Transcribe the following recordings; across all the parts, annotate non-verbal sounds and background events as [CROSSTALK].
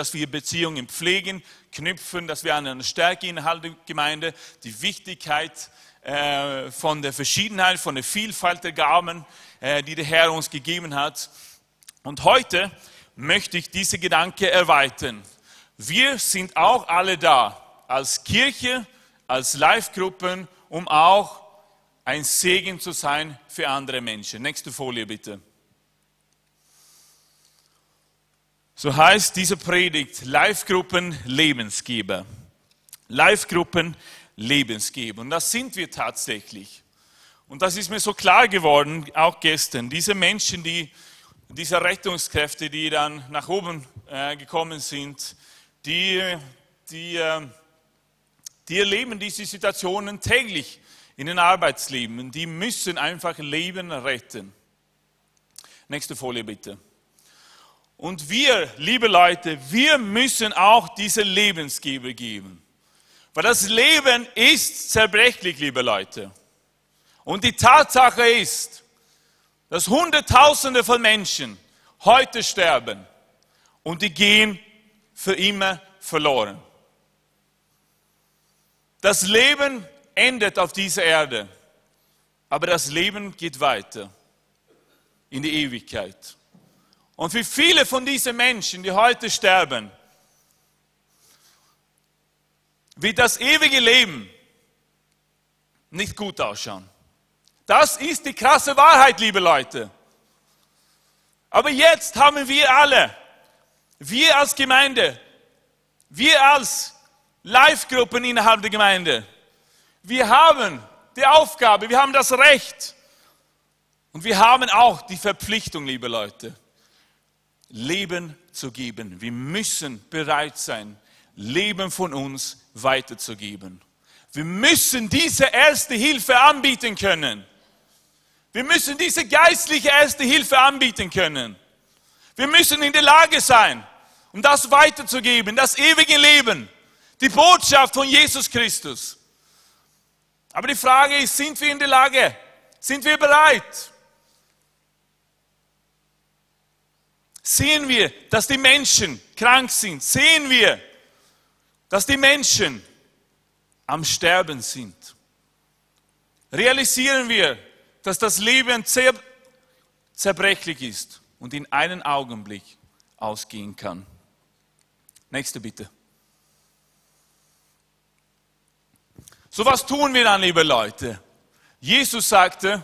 dass wir Beziehungen pflegen, knüpfen, dass wir eine Stärke innerhalb der Gemeinde, die Wichtigkeit äh, von der Verschiedenheit, von der Vielfalt der Gaben, äh, die der Herr uns gegeben hat. Und heute möchte ich diese Gedanke erweitern. Wir sind auch alle da, als Kirche, als Live-Gruppen, um auch ein Segen zu sein für andere Menschen. Nächste Folie bitte. So heißt diese Predigt Live-Gruppen Lebensgeber. Live-Gruppen Lebensgeber. Und das sind wir tatsächlich. Und das ist mir so klar geworden, auch gestern. Diese Menschen, die, diese Rettungskräfte, die dann nach oben äh, gekommen sind, die, die, äh, die erleben diese Situationen täglich in den Arbeitsleben. Die müssen einfach Leben retten. Nächste Folie bitte. Und wir, liebe Leute, wir müssen auch diese Lebensgeber geben. Weil das Leben ist zerbrechlich, liebe Leute. Und die Tatsache ist, dass Hunderttausende von Menschen heute sterben und die gehen für immer verloren. Das Leben endet auf dieser Erde, aber das Leben geht weiter in die Ewigkeit. Und für viele von diesen Menschen, die heute sterben, wird das ewige Leben nicht gut ausschauen. Das ist die krasse Wahrheit, liebe Leute. Aber jetzt haben wir alle, wir als Gemeinde, wir als Live-Gruppen innerhalb der Gemeinde, wir haben die Aufgabe, wir haben das Recht und wir haben auch die Verpflichtung, liebe Leute, Leben zu geben. Wir müssen bereit sein, Leben von uns weiterzugeben. Wir müssen diese erste Hilfe anbieten können. Wir müssen diese geistliche erste Hilfe anbieten können. Wir müssen in der Lage sein, um das weiterzugeben, das ewige Leben, die Botschaft von Jesus Christus. Aber die Frage ist, sind wir in der Lage? Sind wir bereit? Sehen wir, dass die Menschen krank sind? Sehen wir, dass die Menschen am Sterben sind? Realisieren wir, dass das Leben zer zerbrechlich ist und in einen Augenblick ausgehen kann? Nächste bitte. So was tun wir dann, liebe Leute? Jesus sagte,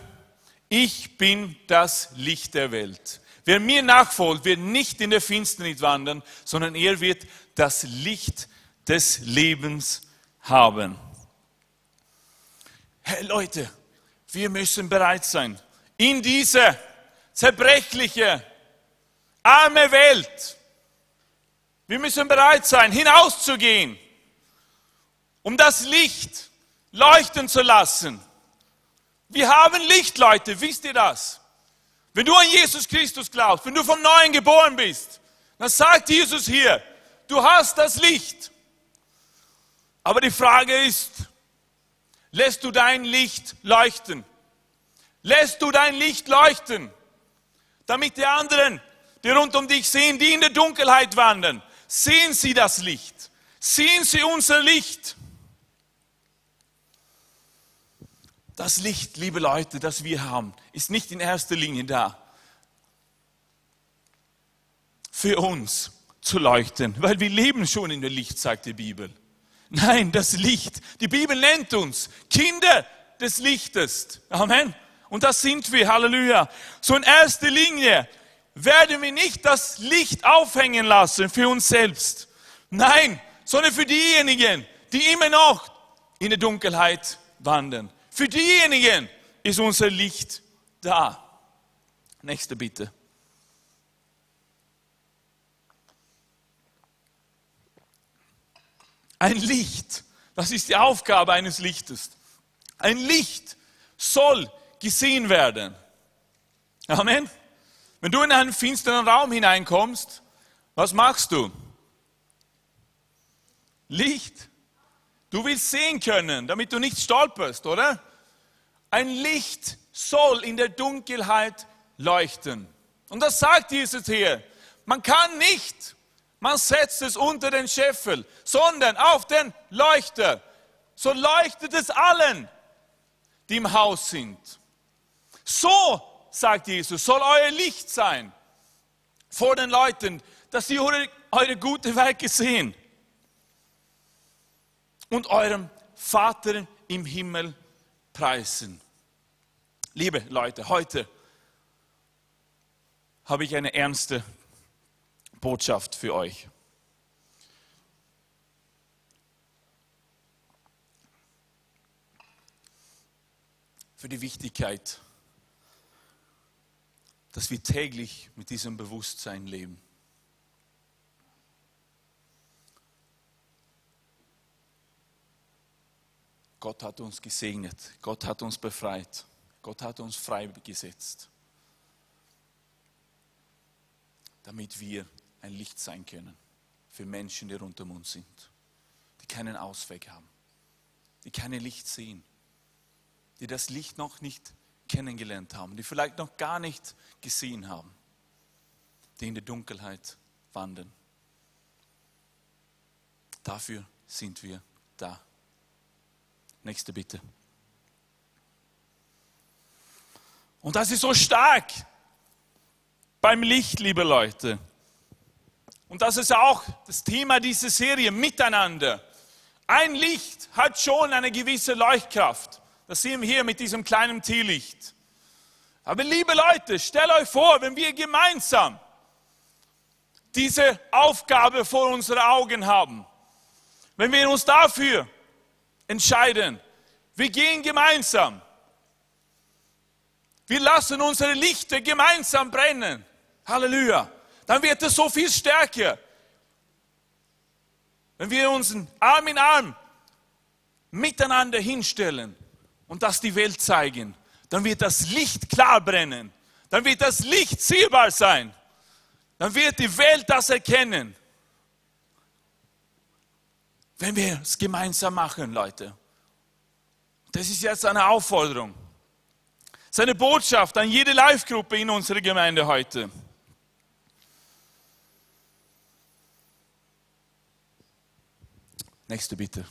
ich bin das Licht der Welt. Wer mir nachfolgt, wird nicht in der Finsternis wandern, sondern er wird das Licht des Lebens haben. Hey Leute, wir müssen bereit sein, in diese zerbrechliche, arme Welt, wir müssen bereit sein, hinauszugehen, um das Licht leuchten zu lassen. Wir haben Licht, Leute, wisst ihr das? Wenn du an Jesus Christus glaubst, wenn du vom Neuen geboren bist, dann sagt Jesus hier, du hast das Licht. Aber die Frage ist, lässt du dein Licht leuchten? Lässt du dein Licht leuchten, damit die anderen, die rund um dich sehen, die in der Dunkelheit wandern, sehen sie das Licht, sehen sie unser Licht. Das Licht, liebe Leute, das wir haben, ist nicht in erster Linie da für uns zu leuchten, weil wir leben schon in der Licht, sagt die Bibel. Nein, das Licht. Die Bibel nennt uns Kinder des Lichtes. Amen. Und das sind wir. Halleluja. So in erster Linie werden wir nicht das Licht aufhängen lassen für uns selbst. Nein, sondern für diejenigen, die immer noch in der Dunkelheit wandern. Für diejenigen ist unser Licht da. Nächste bitte. Ein Licht, das ist die Aufgabe eines Lichtes. Ein Licht soll gesehen werden. Amen. Wenn du in einen finsteren Raum hineinkommst, was machst du? Licht. Du willst sehen können, damit du nicht stolperst, oder? Ein Licht soll in der Dunkelheit leuchten. Und das sagt Jesus hier. Man kann nicht Man setzt es unter den Scheffel, sondern auf den Leuchter. So leuchtet es allen, die im Haus sind. So, sagt Jesus, soll euer Licht sein vor den Leuten, dass sie eure, eure gute Werke sehen und eurem Vater im Himmel preisen. Liebe Leute, heute habe ich eine ernste Botschaft für euch. Für die Wichtigkeit, dass wir täglich mit diesem Bewusstsein leben. Gott hat uns gesegnet, Gott hat uns befreit, Gott hat uns freigesetzt, damit wir ein Licht sein können für Menschen, die rund um uns sind, die keinen Ausweg haben, die kein Licht sehen, die das Licht noch nicht kennengelernt haben, die vielleicht noch gar nicht gesehen haben, die in der Dunkelheit wandern. Dafür sind wir da. Nächste bitte. Und das ist so stark beim Licht, liebe Leute. Und das ist auch das Thema dieser Serie, Miteinander. Ein Licht hat schon eine gewisse Leuchtkraft. Das sehen wir hier mit diesem kleinen Teelicht. Aber liebe Leute, stellt euch vor, wenn wir gemeinsam diese Aufgabe vor unseren Augen haben, wenn wir uns dafür entscheiden, wir gehen gemeinsam, wir lassen unsere Lichter gemeinsam brennen, Halleluja, dann wird es so viel stärker. Wenn wir uns Arm in Arm miteinander hinstellen und das die Welt zeigen, dann wird das Licht klar brennen. Dann wird das Licht sichtbar sein. Dann wird die Welt das erkennen. Wenn wir es gemeinsam machen, Leute. Das ist jetzt eine Aufforderung. Seine Botschaft an jede Live-Gruppe in unserer Gemeinde heute. Nächste bitte.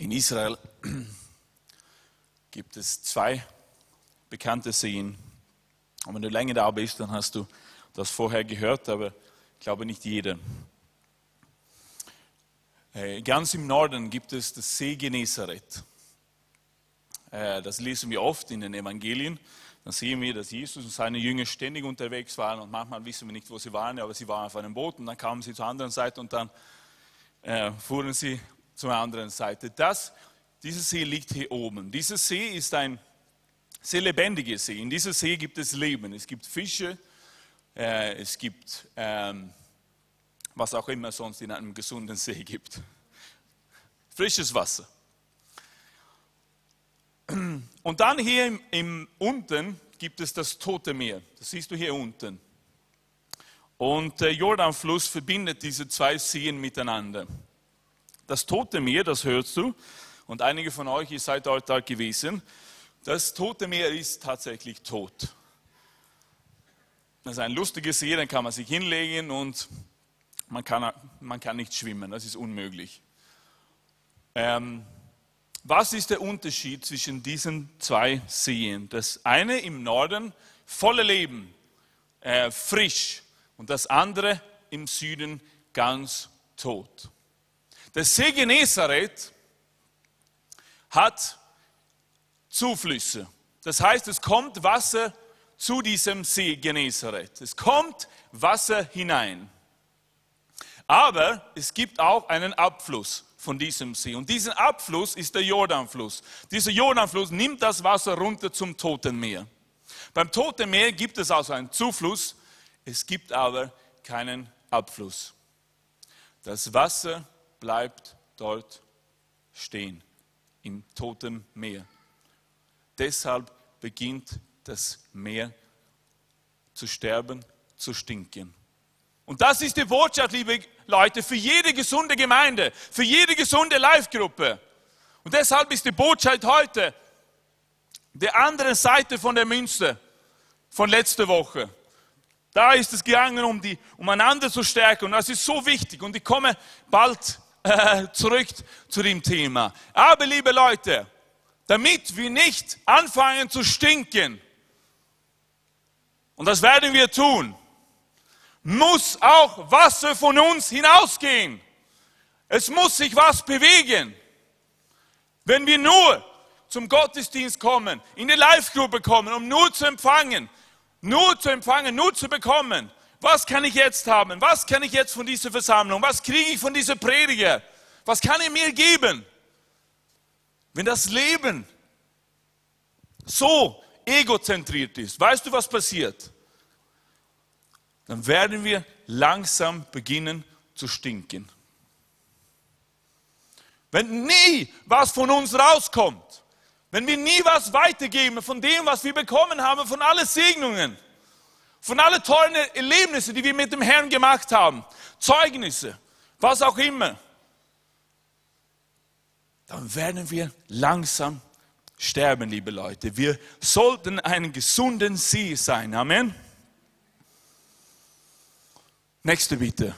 In Israel gibt es zwei bekannte Seen. Und wenn du länger da bist, dann hast du das vorher gehört, aber ich glaube nicht jeder. Äh, ganz im Norden gibt es das See Genezareth. Äh, das lesen wir oft in den Evangelien. Dann sehen wir, dass Jesus und seine Jünger ständig unterwegs waren und manchmal wissen wir nicht, wo sie waren, aber sie waren auf einem Boot und dann kamen sie zur anderen Seite und dann äh, fuhren sie zur anderen Seite. Das, dieser See liegt hier oben. Dieser See ist ein sehr lebendiger See. In diesem See gibt es Leben. Es gibt Fische, es gibt ähm, was auch immer sonst in einem gesunden [LAUGHS] See gibt. Frisches Wasser. Und dann hier im, im, unten gibt es das Tote Meer. Das siehst du hier unten. Und der Jordanfluss verbindet diese zwei Seen miteinander. Das Tote Meer, das hörst du, und einige von euch, ihr seid dort, dort gewesen, das Tote Meer ist tatsächlich tot. Das ist ein lustiges See, dann kann man sich hinlegen und man kann, man kann nicht schwimmen, das ist unmöglich. Ähm, was ist der Unterschied zwischen diesen zwei Seen? Das eine im Norden voller Leben, äh, frisch und das andere im Süden ganz tot. Der See Genezareth hat Zuflüsse. Das heißt, es kommt Wasser zu diesem See Genezareth. Es kommt Wasser hinein. Aber es gibt auch einen Abfluss von diesem See. Und dieser Abfluss ist der Jordanfluss. Dieser Jordanfluss nimmt das Wasser runter zum Toten Meer. Beim Toten Meer gibt es also einen Zufluss, es gibt aber keinen Abfluss. Das Wasser bleibt dort stehen, im Toten Meer. Deshalb beginnt das Meer zu sterben, zu stinken. Und das ist die Botschaft, liebe Leute, für jede gesunde Gemeinde, für jede gesunde Live-Gruppe. Und deshalb ist die Botschaft heute der andere Seite von der Münze von letzter Woche. Da ist es gegangen, um, die, um einander zu stärken. Und das ist so wichtig. Und ich komme bald äh, zurück zu dem Thema. Aber liebe Leute, damit wir nicht anfangen zu stinken, und das werden wir tun, muss auch Wasser von uns hinausgehen. Es muss sich was bewegen. Wenn wir nur zum Gottesdienst kommen, in die Live-Gruppe kommen, um nur zu empfangen, nur zu empfangen, nur zu bekommen, was kann ich jetzt haben? Was kann ich jetzt von dieser Versammlung? Was kriege ich von dieser Prediger? Was kann er mir geben? Wenn das Leben so egozentriert ist, weißt du, was passiert? Dann werden wir langsam beginnen zu stinken. Wenn nie was von uns rauskommt, wenn wir nie was weitergeben von dem, was wir bekommen haben, von allen Segnungen, von allen tollen Erlebnissen, die wir mit dem Herrn gemacht haben, Zeugnisse, was auch immer, dann werden wir langsam sterben, liebe Leute. Wir sollten einen gesunden See sein. Amen. Nächste bitte.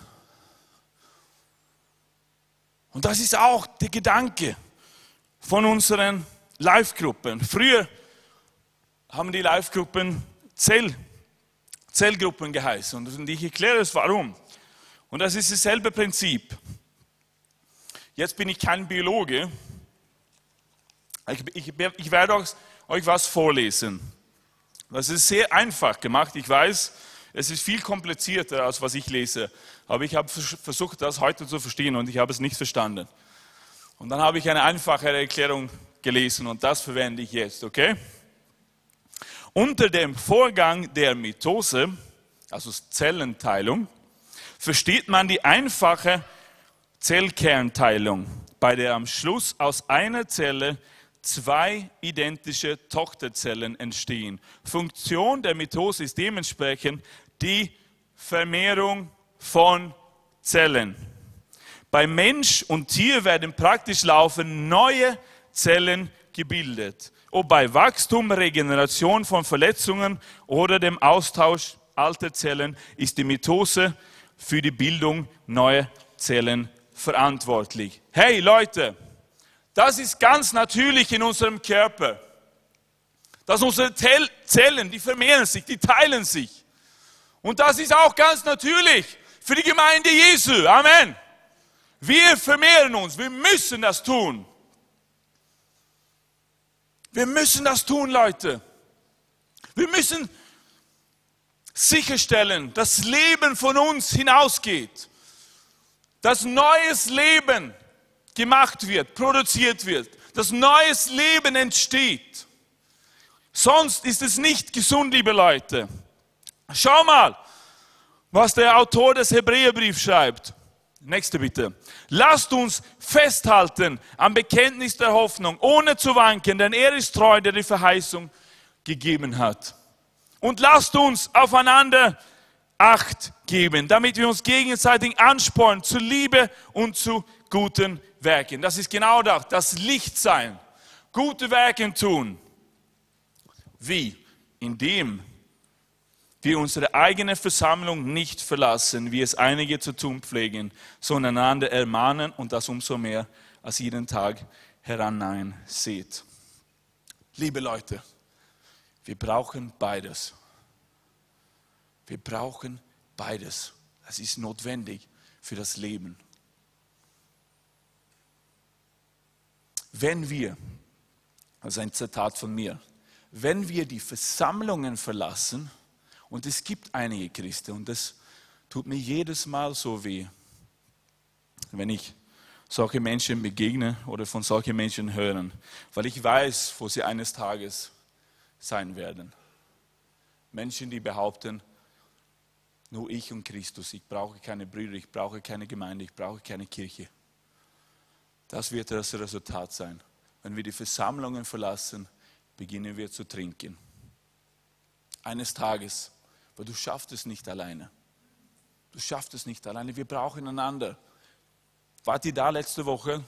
Und das ist auch der Gedanke von unseren Live-Gruppen. Früher haben die Live-Gruppen Zell, Zellgruppen geheißen. Und ich erkläre es warum. Und das ist dasselbe Prinzip. Jetzt bin ich kein Biologe. Ich, ich, ich werde euch was vorlesen. Das ist sehr einfach gemacht. Ich weiß, es ist viel komplizierter, als was ich lese. Aber ich habe versucht, das heute zu verstehen und ich habe es nicht verstanden. Und dann habe ich eine einfachere Erklärung gelesen und das verwende ich jetzt, okay? Unter dem Vorgang der Mitose, also Zellenteilung, versteht man die einfache Zellkernteilung, bei der am Schluss aus einer Zelle zwei identische Tochterzellen entstehen. Funktion der Mitose ist dementsprechend die Vermehrung von Zellen. Bei Mensch und Tier werden praktisch laufend neue Zellen gebildet. Ob bei Wachstum, Regeneration von Verletzungen oder dem Austausch alter Zellen ist die Mitose für die Bildung neuer Zellen verantwortlich. Hey Leute, das ist ganz natürlich in unserem Körper. Dass unsere Zellen, die vermehren sich, die teilen sich. Und das ist auch ganz natürlich für die Gemeinde Jesu. Amen. Wir vermehren uns, wir müssen das tun. Wir müssen das tun, Leute. Wir müssen sicherstellen, dass Leben von uns hinausgeht dass neues Leben gemacht wird, produziert wird, dass neues Leben entsteht. Sonst ist es nicht gesund, liebe Leute. Schau mal, was der Autor des Hebräerbriefs schreibt. Nächste bitte. Lasst uns festhalten am Bekenntnis der Hoffnung, ohne zu wanken, denn er ist treu, der die Verheißung gegeben hat. Und lasst uns aufeinander Acht geben, damit wir uns gegenseitig anspornen zu Liebe und zu guten Werken. Das ist genau das, das Licht sein, gute Werke tun. Wie? Indem wir unsere eigene Versammlung nicht verlassen, wie es einige zu tun pflegen, sondern einander ermahnen und das umso mehr, als jeden Tag herannein seht. Liebe Leute, wir brauchen beides. Wir brauchen beides. Das ist notwendig für das Leben. Wenn wir, das ist ein Zitat von mir, wenn wir die Versammlungen verlassen, und es gibt einige Christen, und das tut mir jedes Mal so weh, wenn ich solche Menschen begegne oder von solchen Menschen hören, weil ich weiß, wo sie eines Tages sein werden. Menschen, die behaupten, nur ich und Christus. Ich brauche keine Brüder, ich brauche keine Gemeinde, ich brauche keine Kirche. Das wird das Resultat sein. Wenn wir die Versammlungen verlassen, beginnen wir zu trinken. Eines Tages, weil du schaffst es nicht alleine. Du schaffst es nicht alleine. Wir brauchen einander. Wart ihr da letzte Woche?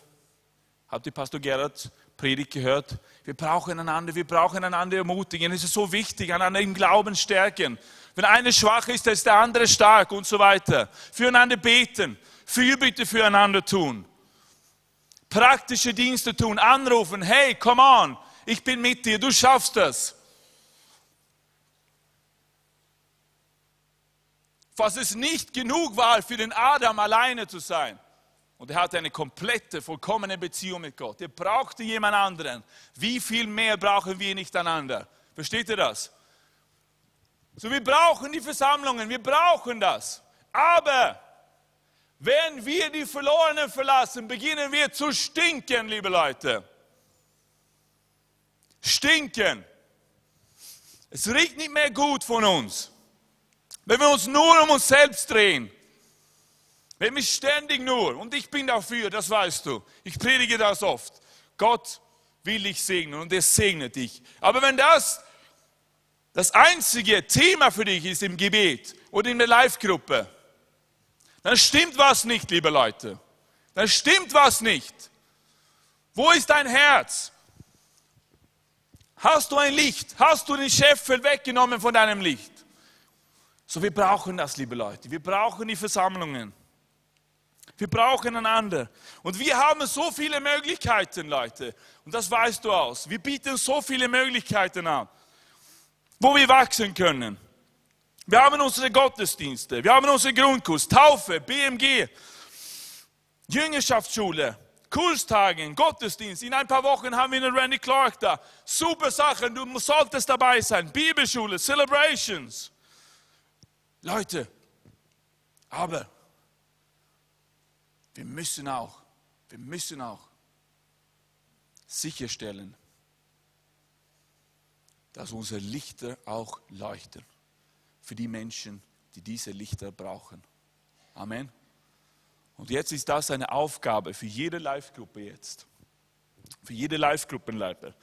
Habt ihr Pastor Gerhard Predigt gehört? Wir brauchen einander, wir brauchen einander ermutigen. Es ist so wichtig, einander im Glauben stärken. Wenn einer schwach ist, ist der andere stark und so weiter. Füreinander beten, Fürbitte füreinander tun. Praktische Dienste tun, anrufen, hey, come on, ich bin mit dir, du schaffst das. Was es nicht genug war, für den Adam alleine zu sein. Und er hatte eine komplette, vollkommene Beziehung mit Gott. Er brauchte jemand anderen. Wie viel mehr brauchen wir nicht einander? Versteht ihr das? So, wir brauchen die Versammlungen, wir brauchen das. Aber wenn wir die Verlorenen verlassen, beginnen wir zu stinken, liebe Leute. Stinken. Es riecht nicht mehr gut von uns. Wenn wir uns nur um uns selbst drehen. Wenn wir ständig nur, und ich bin dafür, das weißt du, ich predige das oft. Gott will dich segnen und er segnet dich. Aber wenn das das einzige Thema für dich ist im Gebet oder in der Live-Gruppe, dann stimmt was nicht, liebe Leute. Dann stimmt was nicht. Wo ist dein Herz? Hast du ein Licht? Hast du den Scheffel weggenommen von deinem Licht? So, wir brauchen das, liebe Leute. Wir brauchen die Versammlungen. Wir brauchen einander. Und wir haben so viele Möglichkeiten, Leute. Und das weißt du aus. Wir bieten so viele Möglichkeiten an wo wir wachsen können. Wir haben unsere Gottesdienste, wir haben unsere Grundkurs, Taufe, BMG, Jüngerschaftsschule, Kurstagen, Gottesdienst. In ein paar Wochen haben wir einen Randy Clark da. Super Sachen, du solltest dabei sein. Bibelschule, Celebrations. Leute, aber wir müssen auch, wir müssen auch sicherstellen, dass unsere Lichter auch leuchten für die Menschen, die diese Lichter brauchen. Amen. Und jetzt ist das eine Aufgabe für jede Live-Gruppe jetzt. Für jede Live-Gruppenleiter.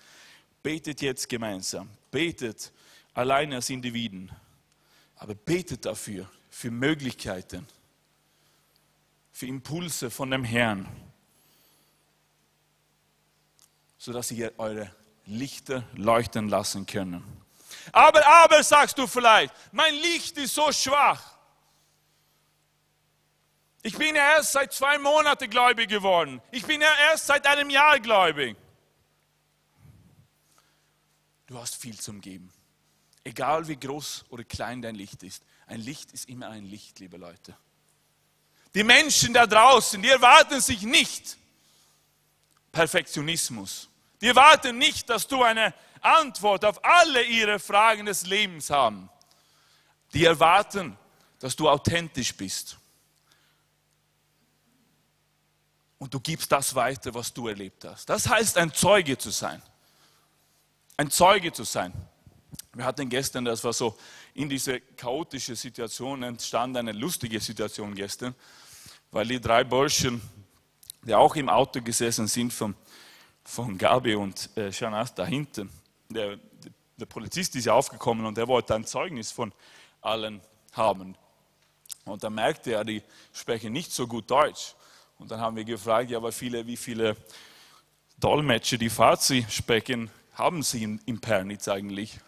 Betet jetzt gemeinsam. Betet alleine als Individuen. Aber betet dafür, für Möglichkeiten, für Impulse von dem Herrn, sodass ihr eure Lichter leuchten lassen können. Aber, aber, sagst du vielleicht, mein Licht ist so schwach. Ich bin ja erst seit zwei Monaten gläubig geworden. Ich bin ja erst seit einem Jahr gläubig. Du hast viel zum Geben. Egal wie groß oder klein dein Licht ist. Ein Licht ist immer ein Licht, liebe Leute. Die Menschen da draußen, die erwarten sich nicht Perfektionismus. Die erwarten nicht, dass du eine Antwort auf alle ihre Fragen des Lebens haben. Die erwarten, dass du authentisch bist. Und du gibst das weiter, was du erlebt hast. Das heißt, ein Zeuge zu sein. Ein Zeuge zu sein. Wir hatten gestern, das war so, in diese chaotische Situation entstand eine lustige Situation gestern, weil die drei Burschen, die auch im Auto gesessen sind vom von Gabi und äh, da hinten. Der, der Polizist ist ja aufgekommen und er wollte ein Zeugnis von allen haben. Und dann merkte er, die sprechen nicht so gut Deutsch. Und dann haben wir gefragt, ja, aber viele, wie viele Dolmetscher, die Farsi sprechen, haben sie in, in Pernitz eigentlich?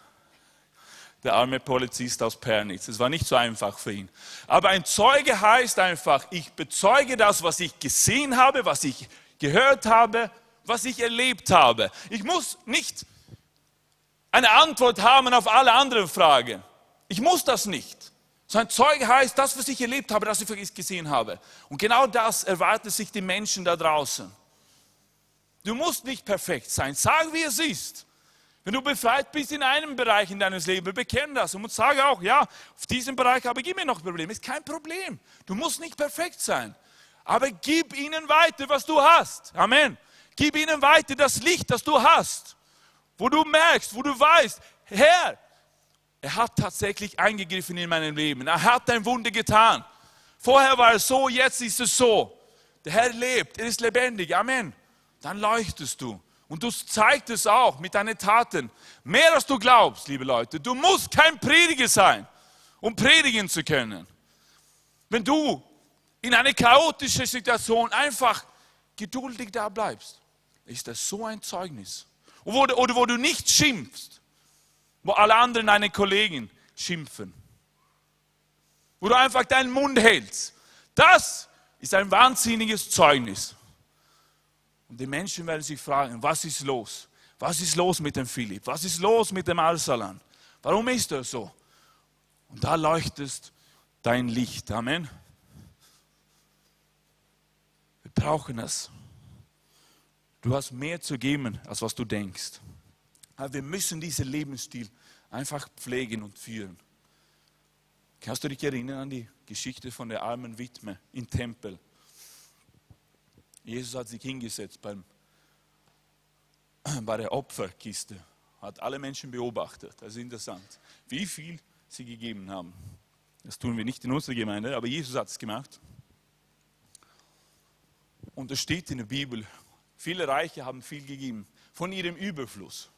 Der arme Polizist aus Pernitz. Es war nicht so einfach für ihn. Aber ein Zeuge heißt einfach, ich bezeuge das, was ich gesehen habe, was ich gehört habe, was ich erlebt habe. Ich muss nicht eine Antwort haben auf alle anderen Fragen. Ich muss das nicht. So ein Zeuge heißt, das, was ich erlebt habe, das ich gesehen habe. Und genau das erwarten sich die Menschen da draußen. Du musst nicht perfekt sein. Sag, wie es ist. Wenn du befreit bist in einem Bereich in deines Lebens, bekenn das und sage auch, ja, auf diesem Bereich habe ich immer noch Probleme. Ist kein Problem. Du musst nicht perfekt sein. Aber gib ihnen weiter, was du hast. Amen. Gib ihnen weiter das Licht, das du hast, wo du merkst, wo du weißt, Herr, er hat tatsächlich eingegriffen in meinem Leben. Er hat ein Wunder getan. Vorher war es so, jetzt ist es so. Der Herr lebt, er ist lebendig. Amen. Dann leuchtest du. Und du zeigst es auch mit deinen Taten. Mehr als du glaubst, liebe Leute. Du musst kein Prediger sein, um predigen zu können. Wenn du in einer chaotischen Situation einfach geduldig da bleibst, ist das so ein Zeugnis. Oder, oder wo du nicht schimpfst, wo alle anderen deine Kollegen schimpfen. Wo du einfach deinen Mund hältst. Das ist ein wahnsinniges Zeugnis. Die Menschen werden sich fragen, was ist los? Was ist los mit dem Philipp? Was ist los mit dem Alsalan? Warum ist er so? Und da leuchtest dein Licht. Amen. Wir brauchen es. Du hast mehr zu geben, als was du denkst. Aber wir müssen diesen Lebensstil einfach pflegen und führen. Kannst du dich erinnern an die Geschichte von der armen Witwe im Tempel? Jesus hat sich hingesetzt beim, bei der Opferkiste, hat alle Menschen beobachtet. Das ist interessant, wie viel sie gegeben haben. Das tun wir nicht in unserer Gemeinde, aber Jesus hat es gemacht. Und es steht in der Bibel, viele Reiche haben viel gegeben von ihrem Überfluss.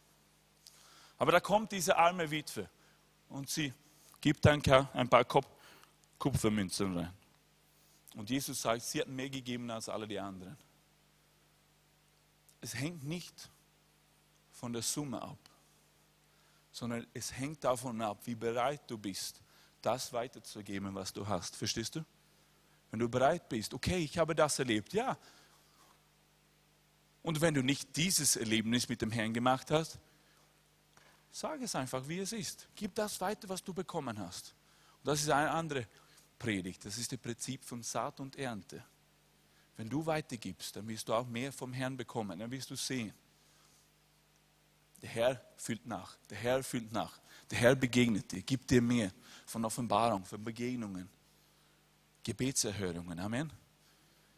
Aber da kommt diese arme Witwe und sie gibt ein paar Kupfermünzen rein. Und Jesus sagt, sie hat mehr gegeben als alle die anderen. Es hängt nicht von der Summe ab, sondern es hängt davon ab, wie bereit du bist, das weiterzugeben, was du hast. Verstehst du? Wenn du bereit bist, okay, ich habe das erlebt, ja. Und wenn du nicht dieses Erlebnis mit dem Herrn gemacht hast, sag es einfach, wie es ist. Gib das weiter, was du bekommen hast. Und das ist eine andere Predigt. Das ist das Prinzip von Saat und Ernte. Wenn du weitergibst, dann wirst du auch mehr vom Herrn bekommen. Dann wirst du sehen. Der Herr füllt nach. Der Herr füllt nach. Der Herr begegnet dir, gibt dir mehr von Offenbarung, von Begegnungen, Gebetserhörungen. Amen.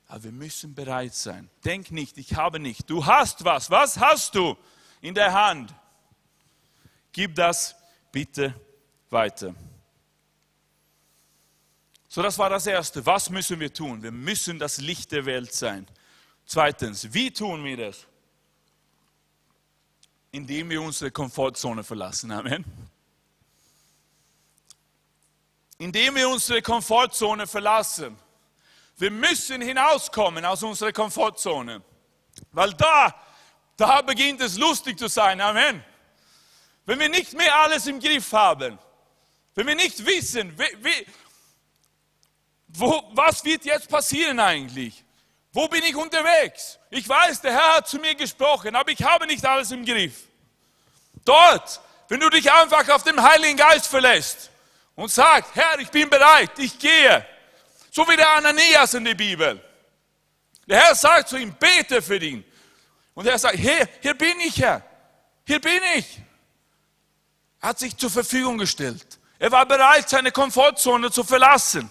Aber wir müssen bereit sein. Denk nicht, ich habe nicht. Du hast was. Was hast du in der Hand? Gib das bitte weiter. So, das war das Erste. Was müssen wir tun? Wir müssen das Licht der Welt sein. Zweitens, wie tun wir das? Indem wir unsere Komfortzone verlassen. Amen. Indem wir unsere Komfortzone verlassen. Wir müssen hinauskommen aus unserer Komfortzone. Weil da, da beginnt es lustig zu sein. Amen. Wenn wir nicht mehr alles im Griff haben. Wenn wir nicht wissen, wie, wie, wo, was wird jetzt passieren eigentlich? Wo bin ich unterwegs? Ich weiß, der Herr hat zu mir gesprochen, aber ich habe nicht alles im Griff. Dort, wenn du dich einfach auf den Heiligen Geist verlässt und sagst, Herr, ich bin bereit, ich gehe. So wie der Ananias in der Bibel. Der Herr sagt zu ihm, bete für ihn. Und er sagt, hier, hier bin ich, Herr. Hier bin ich. Er hat sich zur Verfügung gestellt. Er war bereit, seine Komfortzone zu verlassen.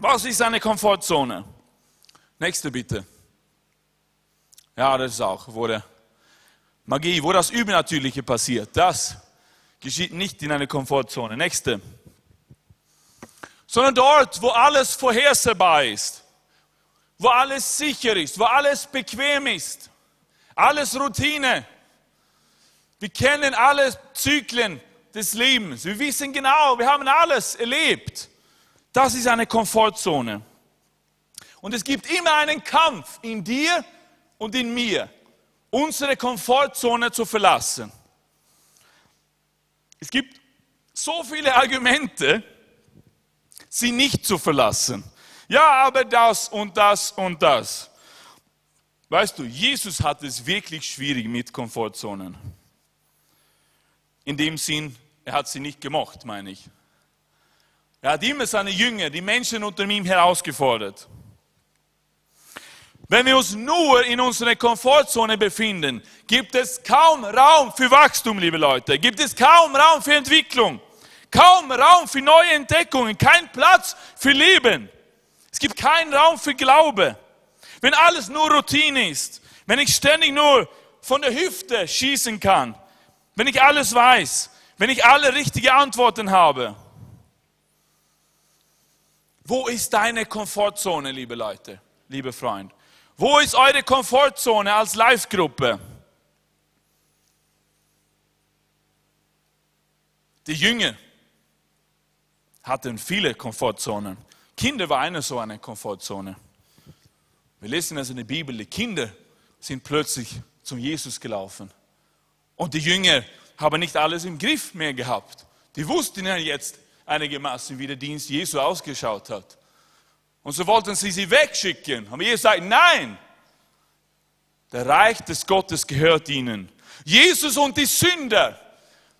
Was ist eine Komfortzone? Nächste bitte. Ja, das ist auch, wo der Magie, wo das Übernatürliche passiert. Das geschieht nicht in einer Komfortzone. Nächste. Sondern dort, wo alles vorhersehbar ist, wo alles sicher ist, wo alles bequem ist, alles Routine. Wir kennen alle Zyklen des Lebens. Wir wissen genau, wir haben alles erlebt. Das ist eine Komfortzone. Und es gibt immer einen Kampf in dir und in mir, unsere Komfortzone zu verlassen. Es gibt so viele Argumente, sie nicht zu verlassen. Ja, aber das und das und das. Weißt du, Jesus hat es wirklich schwierig mit Komfortzonen. In dem Sinn, er hat sie nicht gemocht, meine ich. Er hat immer seine Jünger, die Menschen unter ihm herausgefordert. Wenn wir uns nur in unserer Komfortzone befinden, gibt es kaum Raum für Wachstum, liebe Leute. Gibt es kaum Raum für Entwicklung. Kaum Raum für neue Entdeckungen. Kein Platz für Leben. Es gibt keinen Raum für Glaube. Wenn alles nur Routine ist. Wenn ich ständig nur von der Hüfte schießen kann. Wenn ich alles weiß. Wenn ich alle richtigen Antworten habe. Wo ist deine Komfortzone, liebe Leute, liebe Freund? Wo ist eure Komfortzone als Live-Gruppe? Die Jünger hatten viele Komfortzonen. Kinder war eine so eine Komfortzone. Wir lesen das in der Bibel, die Kinder sind plötzlich zum Jesus gelaufen. Und die Jünger haben nicht alles im Griff mehr gehabt. Die wussten ja jetzt einigermaßen, wie der Dienst Jesu ausgeschaut hat. Und so wollten sie sie wegschicken. Aber Jesus sagt, nein, der Reich des Gottes gehört ihnen. Jesus und die Sünder,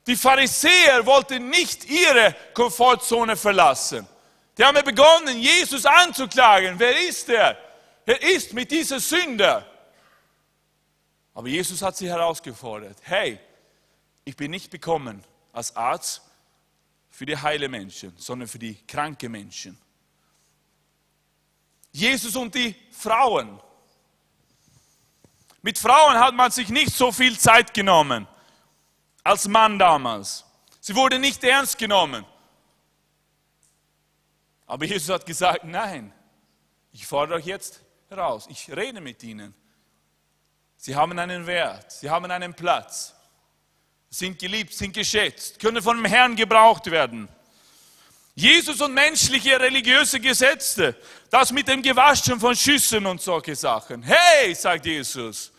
die Pharisäer wollten nicht ihre Komfortzone verlassen. Die haben begonnen, Jesus anzuklagen. Wer ist er? Er ist mit dieser Sünder. Aber Jesus hat sie herausgefordert. Hey, ich bin nicht gekommen als Arzt für die heile Menschen, sondern für die kranke Menschen. Jesus und die Frauen. Mit Frauen hat man sich nicht so viel Zeit genommen als Mann damals. Sie wurde nicht ernst genommen. Aber Jesus hat gesagt, nein, ich fordere euch jetzt heraus, ich rede mit ihnen. Sie haben einen Wert, sie haben einen Platz, sind geliebt, sind geschätzt, können von dem Herrn gebraucht werden. Jesus und menschliche religiöse Gesetze, das mit dem Gewaschen von Schüssen und solche Sachen. Hey, sagt Jesus,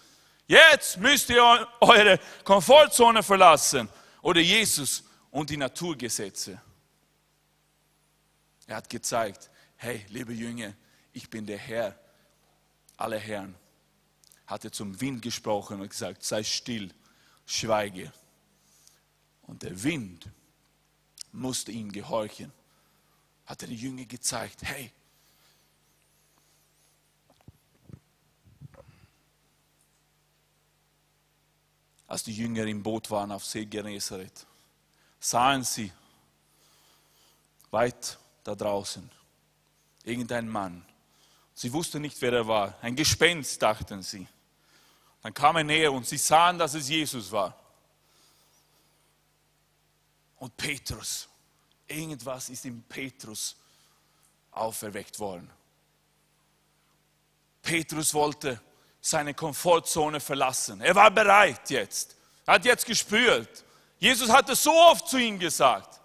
jetzt müsst ihr eure Komfortzone verlassen. Oder Jesus und die Naturgesetze. Er hat gezeigt, hey, liebe Jünger, ich bin der Herr aller Herren. Hat er zum Wind gesprochen und gesagt, sei still, schweige. Und der Wind musste ihm gehorchen. Hat er die Jünger gezeigt, hey, als die Jünger im Boot waren auf See Genezareth, sahen sie weit da draußen irgendein Mann. Sie wussten nicht, wer er war. Ein Gespenst, dachten sie. Dann kam er näher und sie sahen, dass es Jesus war. Und Petrus, irgendwas ist in Petrus auferweckt worden. Petrus wollte seine Komfortzone verlassen. Er war bereit jetzt. Hat jetzt gespürt. Jesus hatte so oft zu ihm gesagt.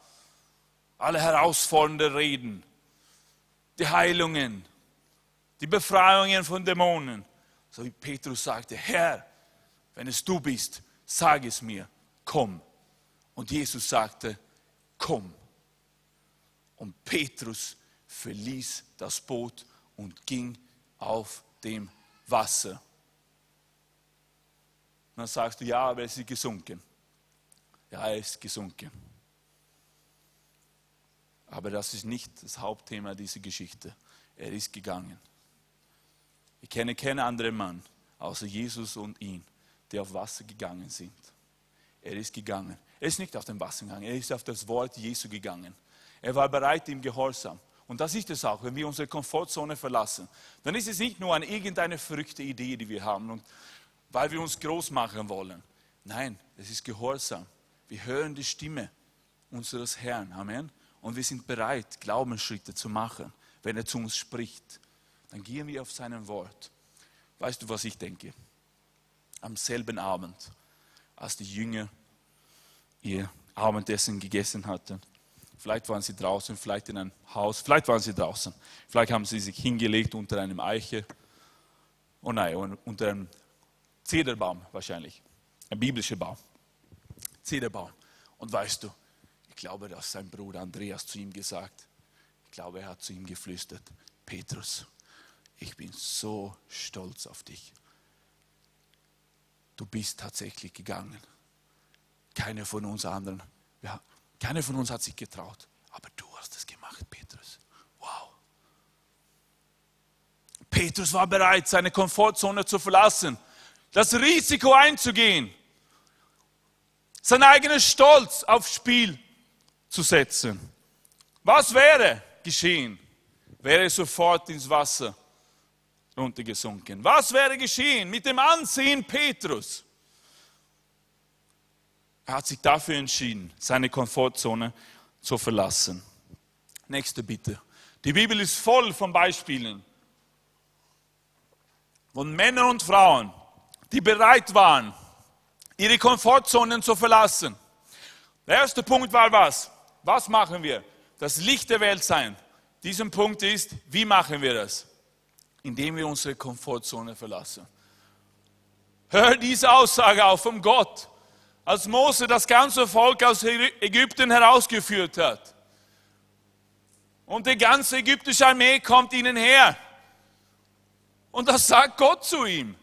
Alle herausfordernden Reden, die Heilungen, die Befreiungen von Dämonen. So wie Petrus sagte, Herr, wenn es du bist, sag es mir, komm. Und Jesus sagte, komm. Und Petrus verließ das Boot und ging auf dem Wasser. dann sagst du, ja, aber es ist gesunken. Ja, er ist gesunken. Aber das ist nicht das Hauptthema dieser Geschichte. Er ist gegangen. Ich kenne keinen anderen Mann, außer Jesus und ihn, der auf Wasser gegangen sind. Er ist gegangen. Er ist nicht auf dem Wasser gegangen, er ist auf das Wort Jesu gegangen. Er war bereit im Gehorsam. Und das ist es auch, wenn wir unsere Komfortzone verlassen, dann ist es nicht nur eine irgendeine verrückte Idee, die wir haben, und weil wir uns groß machen wollen. Nein, es ist Gehorsam. Wir hören die Stimme unseres Herrn. Amen. Und wir sind bereit, Glaubensschritte zu machen, wenn er zu uns spricht. Dann gehen wir auf sein Wort. Weißt du, was ich denke? Am selben Abend, als die Jünger ihr Abendessen gegessen hatten, Vielleicht waren sie draußen, vielleicht in einem Haus, vielleicht waren sie draußen. Vielleicht haben sie sich hingelegt unter einem Eiche. Oh nein, unter einem Zederbaum wahrscheinlich. Ein biblischer Baum. Zederbaum. Und weißt du, ich glaube, dass sein Bruder Andreas zu ihm gesagt, ich glaube, er hat zu ihm geflüstert, Petrus, ich bin so stolz auf dich. Du bist tatsächlich gegangen. Keiner von uns anderen. Ja, keiner von uns hat sich getraut. Aber du hast es gemacht, Petrus. Wow. Petrus war bereit, seine Komfortzone zu verlassen, das Risiko einzugehen, seinen eigenen Stolz aufs Spiel zu setzen. Was wäre geschehen? Wäre er sofort ins Wasser runtergesunken. Was wäre geschehen mit dem Ansehen Petrus? Er hat sich dafür entschieden, seine Komfortzone zu verlassen. Nächste Bitte. Die Bibel ist voll von Beispielen von Männern und Frauen, die bereit waren, ihre Komfortzonen zu verlassen. Der erste Punkt war was? Was machen wir? das Licht der Welt sein. Dieser Punkt ist, wie machen wir das? Indem wir unsere Komfortzone verlassen. Hör diese Aussage auf vom Gott, als Mose das ganze Volk aus Ägypten herausgeführt hat. Und die ganze ägyptische Armee kommt ihnen her. Und das sagt Gott zu ihm.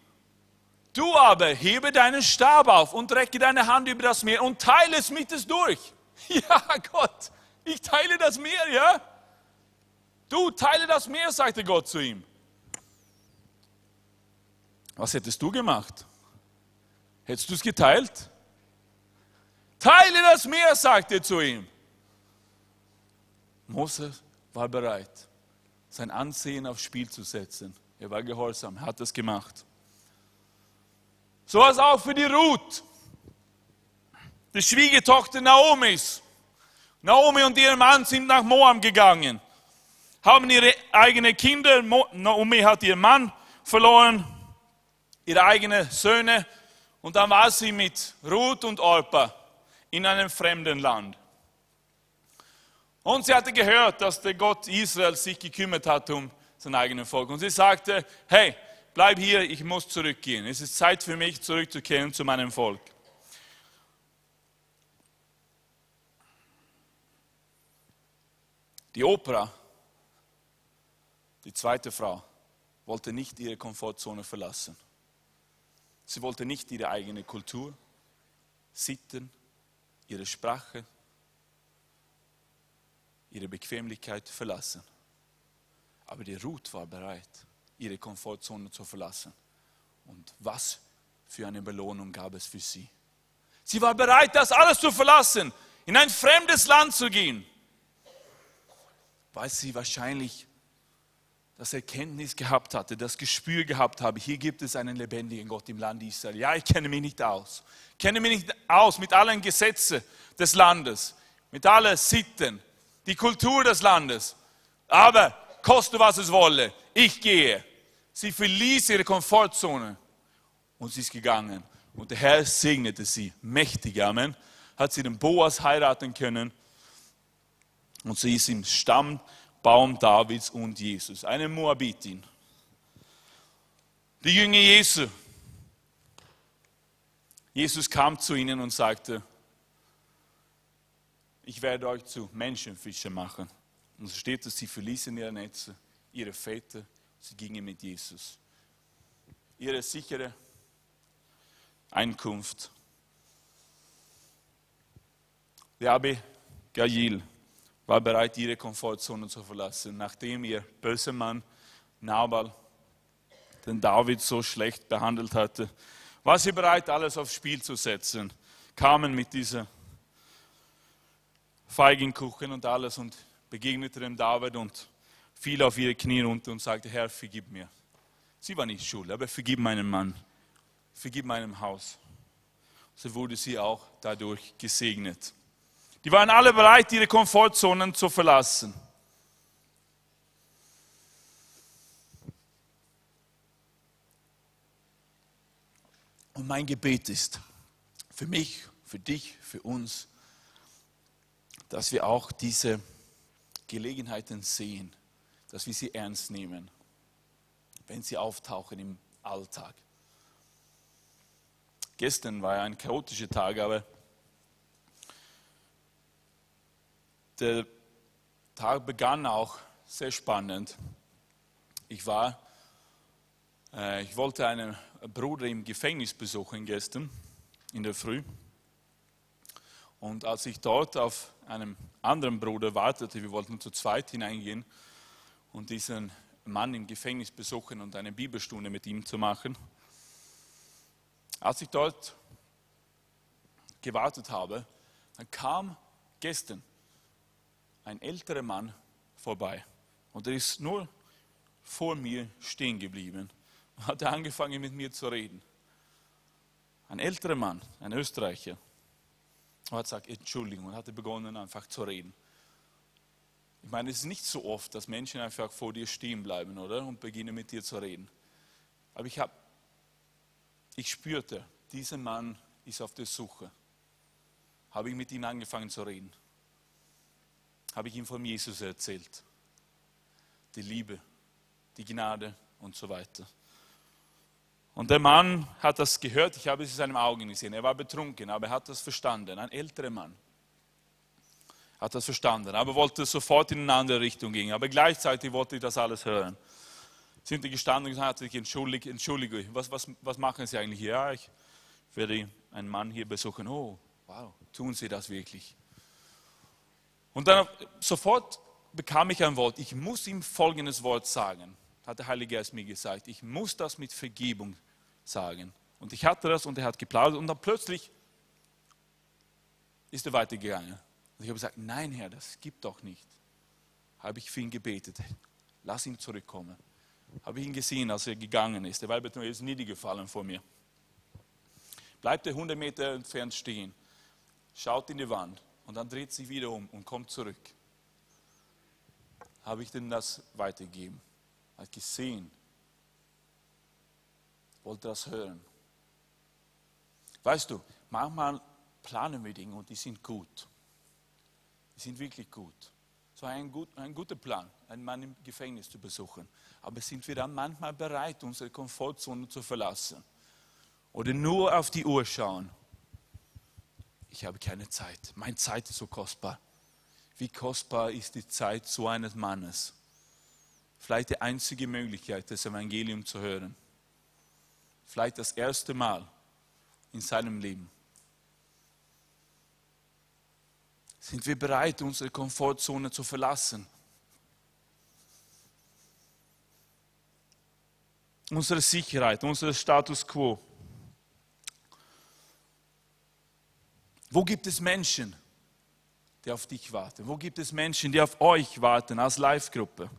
Du aber hebe deinen Stab auf und recke deine Hand über das Meer und teile es mit es durch. [LAUGHS] Ja, Gott, ich teile das Meer, ja? Du teile das Meer, sagte Gott zu ihm. Was hättest du gemacht? Hättest du es geteilt? Teile das Meer, sagte er zu ihm. Moses war bereit, sein Ansehen aufs Spiel zu setzen. Er war gehorsam, er hat es gemacht. So war es auch für die Ruth, die Schwiegertochter Naomis. Naomi und ihr Mann sind nach Moab gegangen, haben ihre eigenen Kinder, Naomi hat ihren Mann verloren, ihre eigenen Söhne und dann war sie mit Ruth und Orpa in einem fremden Land. Und sie hatte gehört, dass der Gott Israel sich gekümmert hat um sein eigenes Volk. Und sie sagte, hey, bleib hier, ich muss zurückgehen. Es ist Zeit für mich, zurückzukehren zu meinem Volk. Die Oprah, die zweite Frau, wollte nicht ihre Komfortzone verlassen. Sie wollte nicht ihre eigene Kultur, Sitten, ihre Sprache, ihre Bequemlichkeit verlassen. Aber die Ruth war bereit, ihre Komfortzone zu verlassen. Und was für eine Belohnung gab es für sie? Sie war bereit, das alles zu verlassen, in ein fremdes Land zu gehen, weil sie wahrscheinlich das Erkenntnis gehabt hatte, das Gespür gehabt habe, hier gibt es einen lebendigen Gott im Land Israel. Ja, ich kenne mich nicht aus. Ich kenne mich nicht aus mit allen Gesetzen des Landes, mit allen Sitten, die Kultur des Landes. Aber koste was es wolle, ich gehe. Sie verließ ihre Komfortzone und sie ist gegangen. Und der Herr segnete sie mächtig. Amen. Hat sie den Boas heiraten können. Und sie ist im Stamm Baum Davids und Jesus, eine Moabitin. Die Jünger Jesu. Jesus kam zu ihnen und sagte, ich werde euch zu Menschenfischer machen. Und es steht, dass sie verließen ihre Netze, ihre Väter, sie gingen mit Jesus. Ihre sichere Einkunft. Der Abi Gail war bereit, ihre Komfortzone zu verlassen, nachdem ihr böser Mann Nabal den David so schlecht behandelt hatte, war sie bereit, alles aufs Spiel zu setzen, kamen mit dieser Feigenkuchen und alles und begegnete dem David und fiel auf ihre Knie runter und sagte, Herr, vergib mir. Sie war nicht schuld, aber vergib meinem Mann, vergib meinem Haus. So wurde sie auch dadurch gesegnet. Die waren alle bereit, ihre Komfortzonen zu verlassen. Und mein Gebet ist für mich, für dich, für uns, dass wir auch diese Gelegenheiten sehen, dass wir sie ernst nehmen, wenn sie auftauchen im Alltag. Gestern war ein chaotischer Tag, aber Der Tag begann auch sehr spannend. Ich war, äh, ich wollte einen Bruder im Gefängnis besuchen gestern in der Früh. Und als ich dort auf einen anderen Bruder wartete, wir wollten zu zweit hineingehen und diesen Mann im Gefängnis besuchen und eine Bibelstunde mit ihm zu machen. Als ich dort gewartet habe, dann kam gestern ein älterer Mann vorbei. Und er ist nur vor mir stehen geblieben und [LAUGHS] hat angefangen mit mir zu reden. Ein älterer Mann, ein Österreicher, und hat gesagt, Entschuldigung, und hatte begonnen einfach zu reden. Ich meine, es ist nicht so oft, dass Menschen einfach vor dir stehen bleiben, oder? Und beginnen mit dir zu reden. Aber ich habe, ich spürte, dieser Mann ist auf der Suche. Habe ich mit ihm angefangen zu reden. Habe ich ihm von Jesus erzählt. Die Liebe, die Gnade und so weiter. Und der Mann hat das gehört, ich habe es in seinen Augen gesehen. Er war betrunken, aber er hat das verstanden. Ein älterer Mann hat das verstanden, aber wollte sofort in eine andere Richtung gehen. Aber gleichzeitig wollte ich das alles hören. Sind die gestanden und hat sich entschuldige, was, was, was machen Sie eigentlich hier? Ja, ich werde einen Mann hier besuchen. Oh, wow, tun Sie das wirklich? Und dann sofort bekam ich ein Wort. Ich muss ihm folgendes Wort sagen, hat der Heilige Geist mir gesagt. Ich muss das mit Vergebung sagen. Und ich hatte das und er hat geplaudert und dann plötzlich ist er weitergegangen. Und ich habe gesagt, nein Herr, das gibt doch nicht. Habe ich für ihn gebetet, lass ihn zurückkommen. Habe ich ihn gesehen, als er gegangen ist. Der Weibetner ist niedergefallen vor mir. Bleibt er 100 Meter entfernt stehen, schaut in die Wand und dann dreht sich wieder um und kommt zurück. Habe ich denn das weitergegeben? Hat gesehen, wollte das hören. Weißt du, manchmal planen wir Dinge und die sind gut. Die sind wirklich gut. So ein, gut, ein guter Plan, einen Mann im Gefängnis zu besuchen. Aber sind wir dann manchmal bereit, unsere Komfortzone zu verlassen? Oder nur auf die Uhr schauen ich habe keine Zeit. Meine Zeit ist so kostbar. Wie kostbar ist die Zeit so eines Mannes? Vielleicht die einzige Möglichkeit, das Evangelium zu hören. Vielleicht das erste Mal in seinem Leben. Sind wir bereit, unsere Komfortzone zu verlassen? Unsere Sicherheit, unser Status quo. Wo gibt es Menschen, die auf dich warten? Wo gibt es Menschen, die auf euch warten als Live-Gruppe?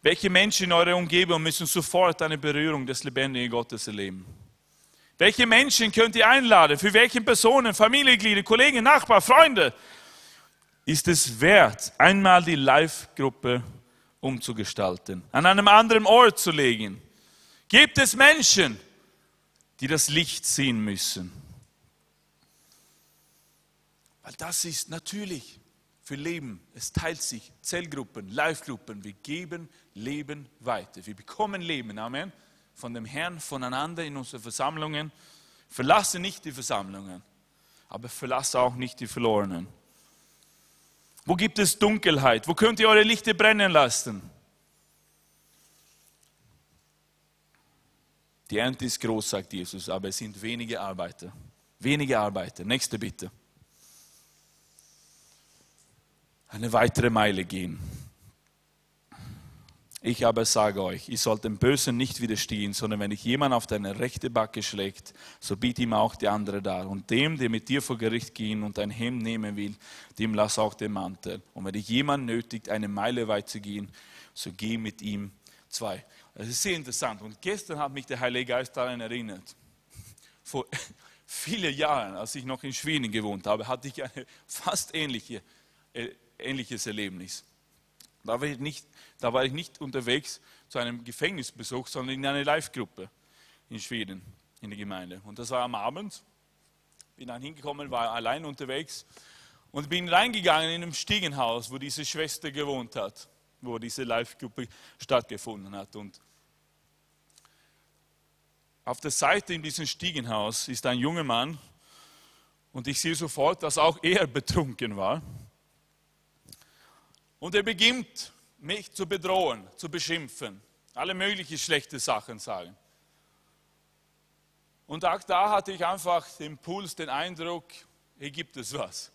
Welche Menschen in eurer Umgebung müssen sofort eine Berührung des lebendigen Gottes erleben? Welche Menschen könnt ihr einladen? Für welche Personen, Familienglieder, Kollegen, Nachbarn, Freunde ist es wert, einmal die Live-Gruppe umzugestalten, an einem anderen Ort zu legen? Gibt es Menschen, die das Licht sehen müssen? Weil das ist natürlich für Leben. Es teilt sich. Zellgruppen, Live-Gruppen. Wir geben Leben weiter. Wir bekommen Leben. Amen. Von dem Herrn, voneinander in unseren Versammlungen. Verlasse nicht die Versammlungen, aber verlasse auch nicht die Verlorenen. Wo gibt es Dunkelheit? Wo könnt ihr eure Lichter brennen lassen? Die Ernte ist groß, sagt Jesus, aber es sind wenige Arbeiter. Wenige Arbeiter. Nächste bitte. Eine weitere Meile gehen. Ich aber sage euch, ihr sollt dem Bösen nicht widerstehen, sondern wenn dich jemand auf deine rechte Backe schlägt, so biet ihm auch die andere dar. Und dem, der mit dir vor Gericht gehen und dein Hemd nehmen will, dem lass auch den Mantel. Und wenn dich jemand nötigt, eine Meile weit zu gehen, so geh mit ihm zwei. Das ist sehr interessant. Und gestern hat mich der Heilige Geist daran erinnert. Vor [LAUGHS] vielen Jahren, als ich noch in Schweden gewohnt habe, hatte ich eine fast ähnliche äh, ähnliches Erlebnis. Da war, ich nicht, da war ich nicht unterwegs zu einem Gefängnisbesuch, sondern in einer Live-Gruppe in Schweden, in der Gemeinde. Und das war am Abend. Bin dann hingekommen, war allein unterwegs und bin reingegangen in ein Stiegenhaus, wo diese Schwester gewohnt hat, wo diese Live-Gruppe stattgefunden hat. Und auf der Seite in diesem Stiegenhaus ist ein junger Mann und ich sehe sofort, dass auch er betrunken war. Und er beginnt mich zu bedrohen, zu beschimpfen, alle möglichen schlechte Sachen sagen. Und auch da hatte ich einfach den Puls, den Eindruck, hier gibt es was.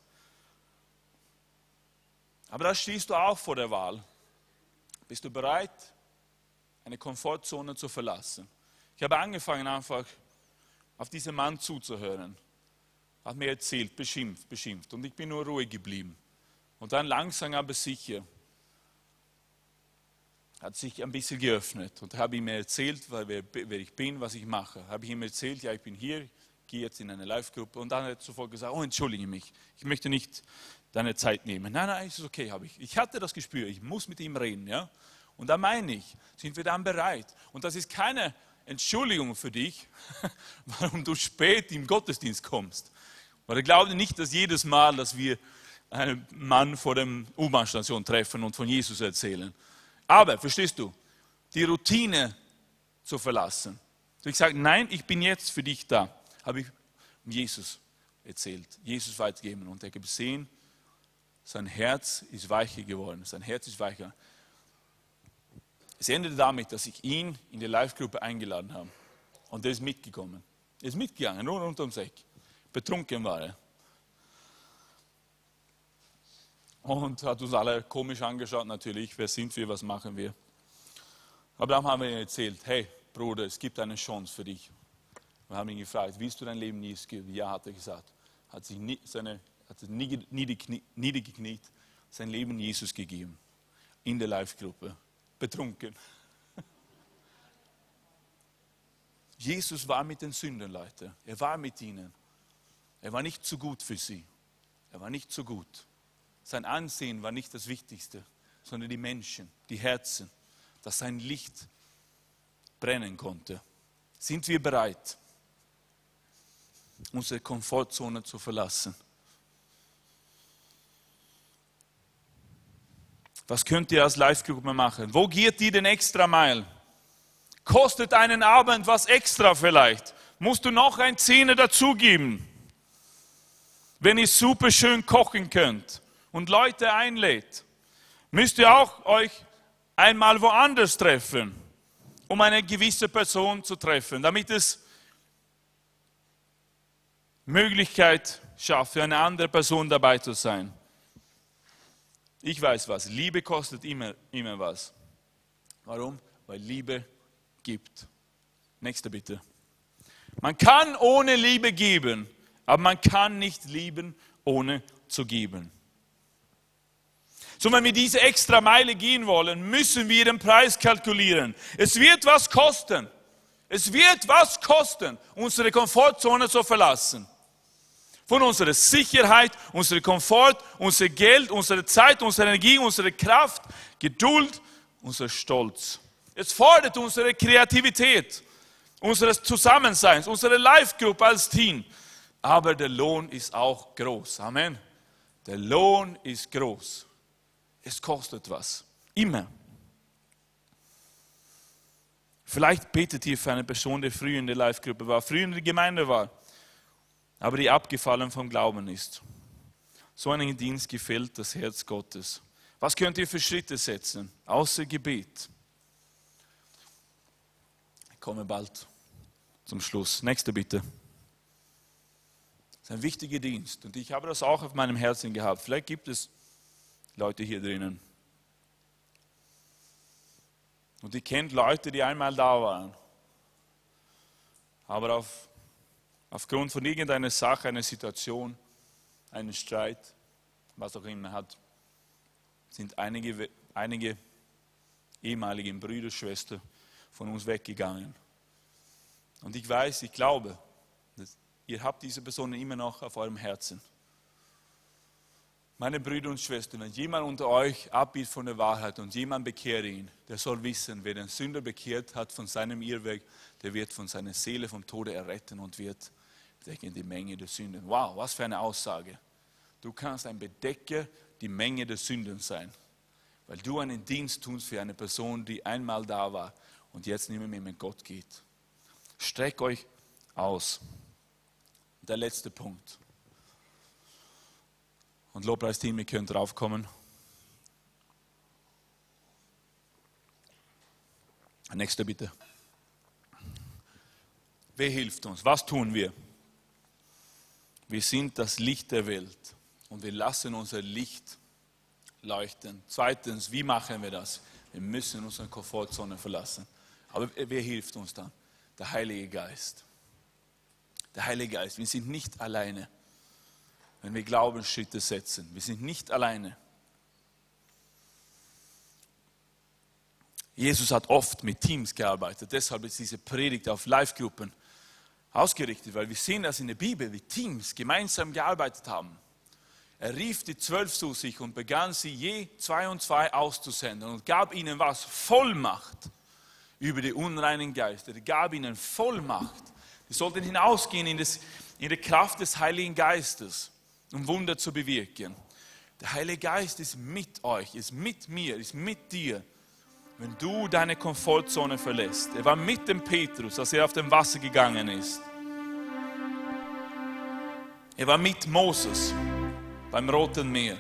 Aber da stehst du auch vor der Wahl. Bist du bereit, eine Komfortzone zu verlassen? Ich habe angefangen einfach auf diesen Mann zuzuhören. Hat mir erzählt, beschimpft, beschimpft. Und ich bin nur ruhig geblieben. Und dann langsam aber sicher hat sich ein bisschen geöffnet und habe ihm erzählt, wer, wer ich bin, was ich mache. Habe ich ihm erzählt, ja, ich bin hier, gehe jetzt in eine Live-Gruppe. Und dann hat er sofort gesagt, oh, entschuldige mich, ich möchte nicht deine Zeit nehmen. Nein, nein, ist okay, habe ich. Ich hatte das Gespür, ich muss mit ihm reden. Ja? Und da meine ich, sind wir dann bereit. Und das ist keine Entschuldigung für dich, [LAUGHS] warum du spät im Gottesdienst kommst. Weil ich glaube nicht, dass jedes Mal, dass wir einen Mann vor der U-Bahn-Station treffen und von Jesus erzählen. Aber, verstehst du, die Routine zu verlassen. Ich sage, nein, ich bin jetzt für dich da. Habe ich Jesus erzählt, Jesus weitergegeben und er hat gesehen, sein Herz ist weicher geworden. Sein Herz ist weicher. Es endete damit, dass ich ihn in die Live-Gruppe eingeladen habe. Und er ist mitgekommen. Er ist mitgegangen, nur rund ums Eck. Betrunken war er. Und hat uns alle komisch angeschaut, natürlich. Wer sind wir, was machen wir? Aber dann haben wir ihm erzählt: Hey, Bruder, es gibt eine Chance für dich. Wir haben ihn gefragt: Willst du dein Leben nie geben? Ja, hat er gesagt. Hat sich nie, seine, hat sich niedergekniet, sein Leben Jesus gegeben. In der Live-Gruppe. Betrunken. [LAUGHS] Jesus war mit den Sündern, Leute. Er war mit ihnen. Er war nicht zu gut für sie. Er war nicht zu gut. Sein Ansehen war nicht das Wichtigste, sondern die Menschen, die Herzen, dass sein Licht brennen konnte. Sind wir bereit, unsere Komfortzone zu verlassen? Was könnt ihr als Live-Gruppe machen? Wo geht ihr den extra Mile? Kostet einen Abend was extra vielleicht? Musst du noch ein Zehner dazugeben? Wenn ihr super schön kochen könnt und Leute einlädt, müsst ihr auch euch einmal woanders treffen, um eine gewisse Person zu treffen, damit es Möglichkeit schafft, für eine andere Person dabei zu sein. Ich weiß was, Liebe kostet immer, immer was. Warum? Weil Liebe gibt. Nächste bitte. Man kann ohne Liebe geben, aber man kann nicht lieben, ohne zu geben. So, wenn wir diese extra Meile gehen wollen, müssen wir den Preis kalkulieren. Es wird was kosten. Es wird was kosten, unsere Komfortzone zu verlassen. Von unserer Sicherheit, unserem Komfort, unser Geld, unsere Zeit, unsere Energie, unsere Kraft, Geduld, unser Stolz. Es fordert unsere Kreativität, unseres Zusammenseins, unsere Live-Gruppe als Team. Aber der Lohn ist auch groß. Amen. Der Lohn ist groß. Es kostet was. Immer. Vielleicht betet ihr für eine Person, die früher in der Live-Gruppe war, früher in der Gemeinde war, aber die abgefallen vom Glauben ist. So einen Dienst gefällt das Herz Gottes. Was könnt ihr für Schritte setzen? Außer Gebet. Ich komme bald zum Schluss. Nächste bitte. Das ist ein wichtiger Dienst und ich habe das auch auf meinem Herzen gehabt. Vielleicht gibt es Leute hier drinnen. Und ihr kennt Leute, die einmal da waren, aber auf, aufgrund von irgendeiner Sache, einer Situation, einem Streit, was auch immer hat, sind einige, einige ehemalige Brüder, Schwestern von uns weggegangen. Und ich weiß, ich glaube, ihr habt diese Personen immer noch auf eurem Herzen. Meine Brüder und Schwestern, wenn jemand unter euch abbiegt von der Wahrheit und jemand bekehrt ihn, der soll wissen, wer den Sünder bekehrt hat von seinem Irrweg, der wird von seiner Seele vom Tode erretten und wird decken die Menge der Sünden. Wow, was für eine Aussage. Du kannst ein Bedecker die Menge der Sünden sein, weil du einen Dienst tust für eine Person, die einmal da war und jetzt nicht mehr mit Gott geht. Streck euch aus. Der letzte Punkt. Und Lobpreisteam, ihr könnt draufkommen. Nächster bitte. Wer hilft uns? Was tun wir? Wir sind das Licht der Welt und wir lassen unser Licht leuchten. Zweitens, wie machen wir das? Wir müssen unsere Komfortzone verlassen. Aber wer hilft uns dann? Der Heilige Geist. Der Heilige Geist. Wir sind nicht alleine wenn wir Glaubensschritte setzen. Wir sind nicht alleine. Jesus hat oft mit Teams gearbeitet, deshalb ist diese Predigt auf Live-Gruppen ausgerichtet, weil wir sehen das in der Bibel, wie Teams gemeinsam gearbeitet haben. Er rief die Zwölf zu sich und begann sie je zwei und zwei auszusenden und gab ihnen was? Vollmacht über die unreinen Geister. Er gab ihnen Vollmacht. Die sollten hinausgehen in, das, in die Kraft des Heiligen Geistes um Wunder zu bewirken. Der Heilige Geist ist mit euch, ist mit mir, ist mit dir. Wenn du deine Komfortzone verlässt. Er war mit dem Petrus, als er auf dem Wasser gegangen ist. Er war mit Moses beim Roten Meer.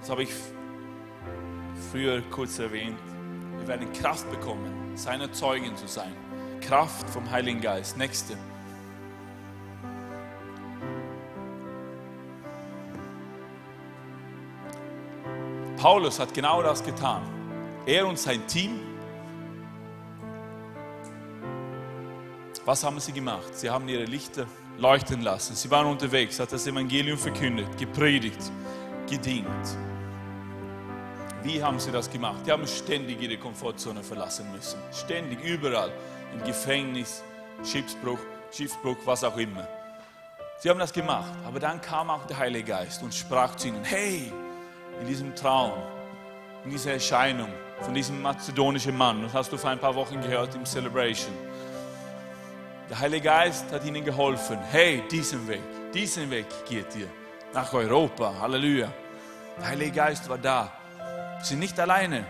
Das habe ich früher kurz erwähnt. Wir werden Kraft bekommen, seine Zeugen zu sein. Kraft vom Heiligen Geist. Nächste. Paulus hat genau das getan. Er und sein Team. Was haben sie gemacht? Sie haben ihre Lichter leuchten lassen. Sie waren unterwegs, hat das Evangelium verkündet, gepredigt, gedient. Wie haben sie das gemacht? Die haben ständig ihre Komfortzone verlassen müssen. Ständig, überall. Im Gefängnis, Schiffsbruch, Schiffsbruch, was auch immer. Sie haben das gemacht. Aber dann kam auch der Heilige Geist und sprach zu ihnen, hey, in diesem Traum, in dieser Erscheinung von diesem mazedonischen Mann. Das hast du vor ein paar Wochen gehört im Celebration. Der Heilige Geist hat ihnen geholfen. Hey, diesen Weg, diesen Weg geht ihr nach Europa. Halleluja. Der Heilige Geist war da. Wir sind nicht alleine.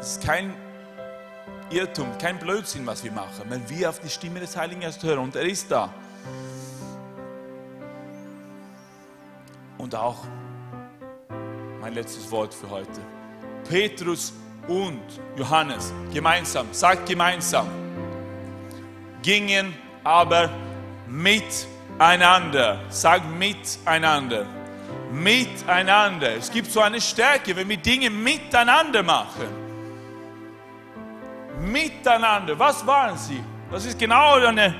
Es ist kein Irrtum, kein Blödsinn, was wir machen, wenn wir auf die Stimme des Heiligen Geistes hören. Und er ist da. Und auch mein letztes Wort für heute. Petrus und Johannes gemeinsam, sagt gemeinsam, gingen aber miteinander. Sag miteinander. Miteinander. Es gibt so eine Stärke, wenn wir Dinge miteinander machen. Miteinander. Was waren sie? Das ist genau eine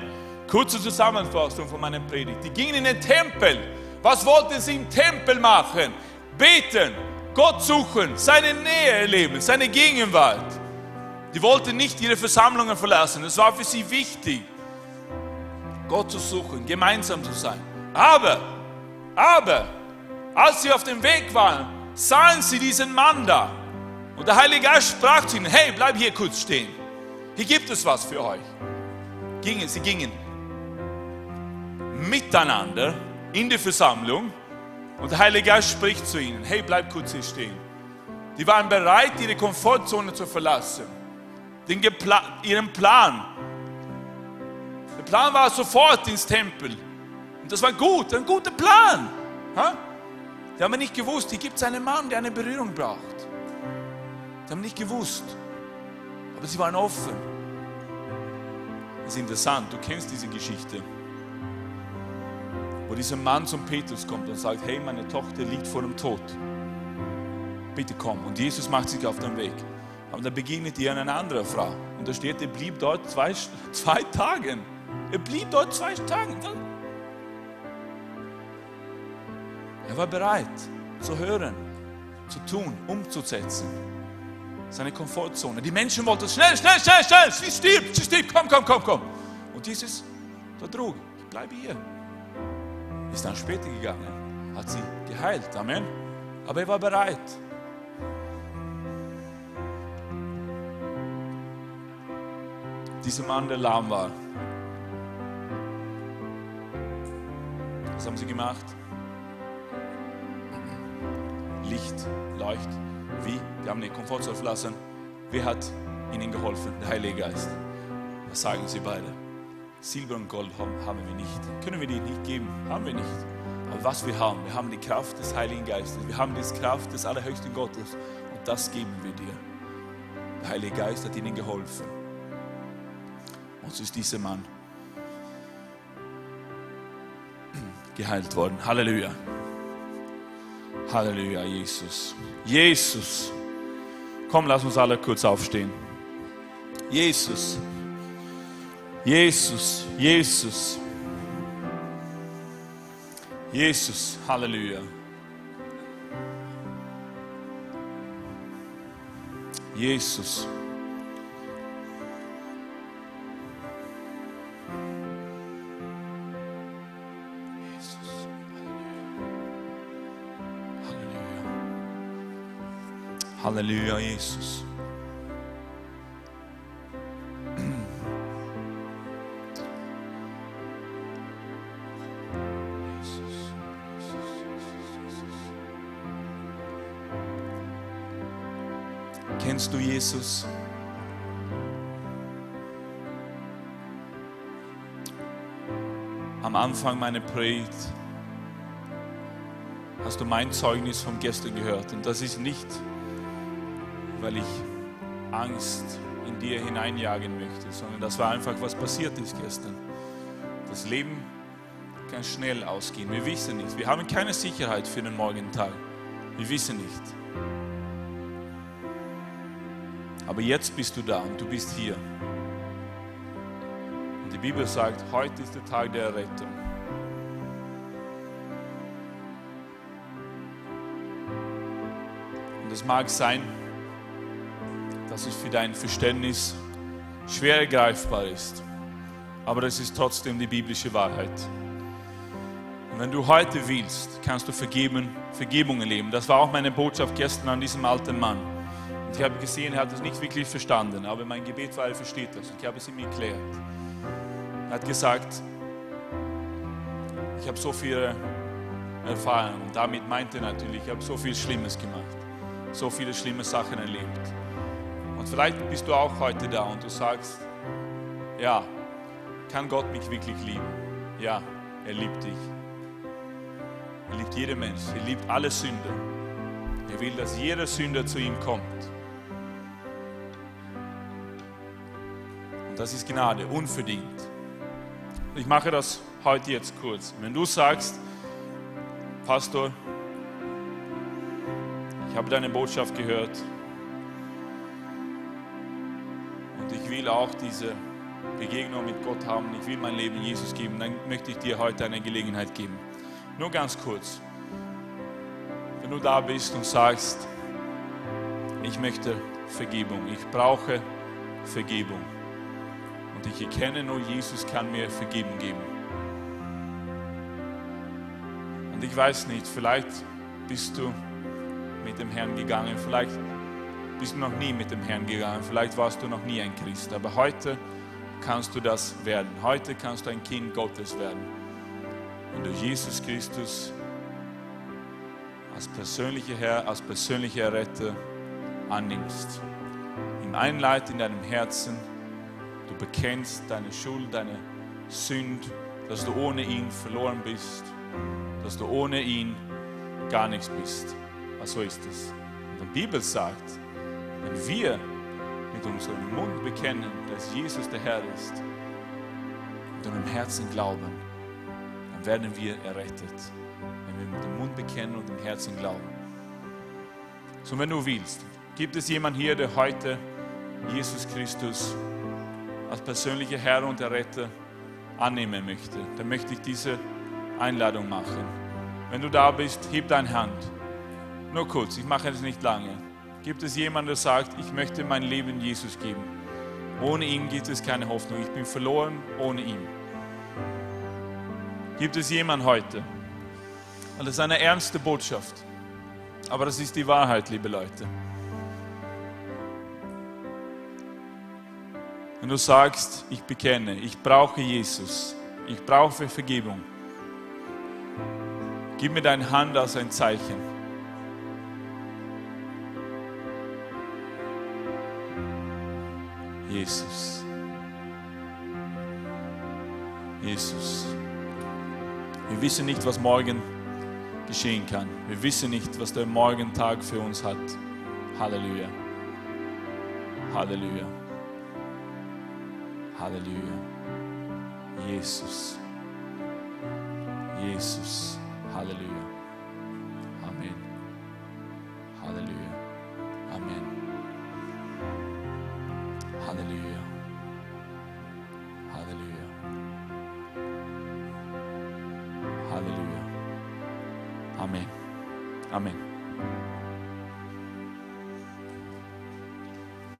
kurze Zusammenfassung von meiner Predigt. Die gingen in den Tempel was wollten sie im Tempel machen? Beten, Gott suchen, seine Nähe erleben, seine Gegenwart. Die wollten nicht ihre Versammlungen verlassen. Es war für sie wichtig, Gott zu suchen, gemeinsam zu sein. Aber, aber, als sie auf dem Weg waren, sahen sie diesen Mann da. Und der Heilige Geist sprach zu ihnen, hey, bleib hier kurz stehen. Hier gibt es was für euch. Gingen, sie gingen miteinander in die Versammlung und der Heilige Geist spricht zu ihnen, hey, bleib kurz hier stehen. Die waren bereit, ihre Komfortzone zu verlassen, den Gepla ihren Plan. Der Plan war sofort ins Tempel. Und das war gut, ein guter Plan. Ha? Die haben nicht gewusst, hier gibt es einen Mann, der eine Berührung braucht. Die haben nicht gewusst. Aber sie waren offen. Das ist interessant, du kennst diese Geschichte wo dieser Mann zum Petrus kommt und sagt, hey, meine Tochter liegt vor dem Tod. Bitte komm. Und Jesus macht sich auf den Weg. Aber dann begegnet ihr eine andere Frau. Und da steht, er blieb dort zwei, zwei Tage. Er blieb dort zwei Tage. Er war bereit zu hören, zu tun, umzusetzen. Seine Komfortzone. Die Menschen wollten schnell, schnell, schnell, schnell. Sie stirbt, sie stirbt. Komm, komm, komm, komm. Und Jesus, da trug, ich bleibe hier ist dann später gegangen, hat sie geheilt. Amen. Aber er war bereit. Dieser Mann, der lahm war. Was haben sie gemacht? Licht, Leucht. Wie? Die haben die Komfortzone verlassen. Wer hat ihnen geholfen? Der Heilige Geist. Was sagen sie beide? Silber und Gold haben, wir nicht. Können wir die nicht geben? Haben wir nicht. Aber was wir haben, wir haben die Kraft des Heiligen Geistes. Wir haben die Kraft des Allerhöchsten Gottes. Und das geben wir dir. Der Heilige Geist hat ihnen geholfen. Und so ist dieser Mann geheilt worden. Halleluja. Halleluja, Jesus. Jesus. Komm, lass uns alle kurz aufstehen. Jesus. Jesus, Jesus. Jesus, Halleluja. Jesus. Halleluja, Jesus. Kennst du Jesus? Am Anfang meiner Predigt hast du mein Zeugnis vom Gestern gehört und das ist nicht weil ich Angst in dir hineinjagen möchte, sondern das war einfach, was passiert ist gestern. Das Leben kann schnell ausgehen. Wir wissen nicht. Wir haben keine Sicherheit für den morgigen Tag. Wir wissen nicht. Aber jetzt bist du da und du bist hier. Und die Bibel sagt, heute ist der Tag der Errettung. Und es mag sein, dass es für dein Verständnis schwer ergreifbar ist. Aber es ist trotzdem die biblische Wahrheit. Und wenn du heute willst, kannst du vergeben, Vergebung erleben. Das war auch meine Botschaft gestern an diesem alten Mann. Und ich habe gesehen, er hat es nicht wirklich verstanden, aber mein Gebet war, er versteht das. Und ich habe es ihm erklärt. Er hat gesagt, ich habe so viel erfahren. Und damit meinte er natürlich, ich habe so viel Schlimmes gemacht. So viele schlimme Sachen erlebt. Und vielleicht bist du auch heute da und du sagst, ja, kann Gott mich wirklich lieben? Ja, er liebt dich. Er liebt jeden Mensch. Er liebt alle Sünder. Er will, dass jeder Sünder zu ihm kommt. Und das ist Gnade, unverdient. Ich mache das heute jetzt kurz. Wenn du sagst, Pastor, ich habe deine Botschaft gehört will auch diese Begegnung mit Gott haben, ich will mein Leben Jesus geben, dann möchte ich dir heute eine Gelegenheit geben. Nur ganz kurz. Wenn du da bist und sagst, ich möchte Vergebung, ich brauche Vergebung und ich erkenne nur, Jesus kann mir Vergebung geben. Und ich weiß nicht, vielleicht bist du mit dem Herrn gegangen, vielleicht bist du noch nie mit dem Herrn gegangen, vielleicht warst du noch nie ein Christ, aber heute kannst du das werden. Heute kannst du ein Kind Gottes werden. Wenn du Jesus Christus als persönlicher Herr, als persönlicher Retter annimmst. Ihm einleitet in deinem Herzen, du bekennst deine Schuld, deine Sünde, dass du ohne ihn verloren bist, dass du ohne ihn gar nichts bist. Aber so ist es. Und die Bibel sagt, wenn wir mit unserem Mund bekennen, dass Jesus der Herr ist und in im Herzen glauben, dann werden wir errettet. Wenn wir mit dem Mund bekennen und im Herzen glauben. So, wenn du willst, gibt es jemanden hier, der heute Jesus Christus als persönlicher Herr und Erretter annehmen möchte, dann möchte ich diese Einladung machen. Wenn du da bist, heb deine Hand. Nur kurz, ich mache es nicht lange. Gibt es jemanden, der sagt, ich möchte mein Leben Jesus geben? Ohne ihn gibt es keine Hoffnung. Ich bin verloren ohne ihn. Gibt es jemanden heute? Das ist eine ernste Botschaft. Aber das ist die Wahrheit, liebe Leute. Wenn du sagst, ich bekenne, ich brauche Jesus, ich brauche Vergebung, gib mir deine Hand als ein Zeichen. Jesus. Jesus. Wir wissen nicht, was morgen geschehen kann. Wir wissen nicht, was der Morgentag für uns hat. Halleluja. Halleluja. Halleluja. Jesus. Jesus. Halleluja.